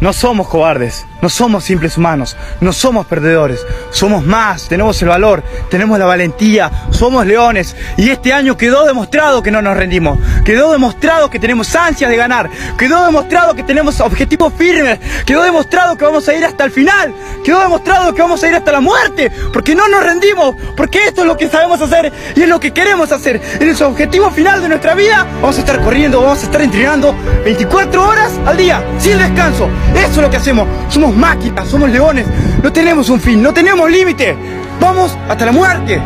No somos cobardes, no somos simples humanos, no somos perdedores, somos más, tenemos el valor, tenemos la valentía, somos leones. Y este año quedó demostrado que no nos rendimos, quedó demostrado que tenemos ansias de ganar, quedó demostrado que tenemos objetivos firmes, quedó demostrado que vamos a ir hasta el final, quedó demostrado que vamos a ir hasta la muerte, porque no nos rendimos, porque esto es lo que sabemos hacer y es lo que queremos hacer. En ese objetivo final de nuestra vida vamos a estar corriendo, vamos a estar entrenando 24 horas al día, sin descanso. Eso es lo que hacemos. Somos máquinas, somos leones. No tenemos un fin, no tenemos límite. Vamos hasta la muerte.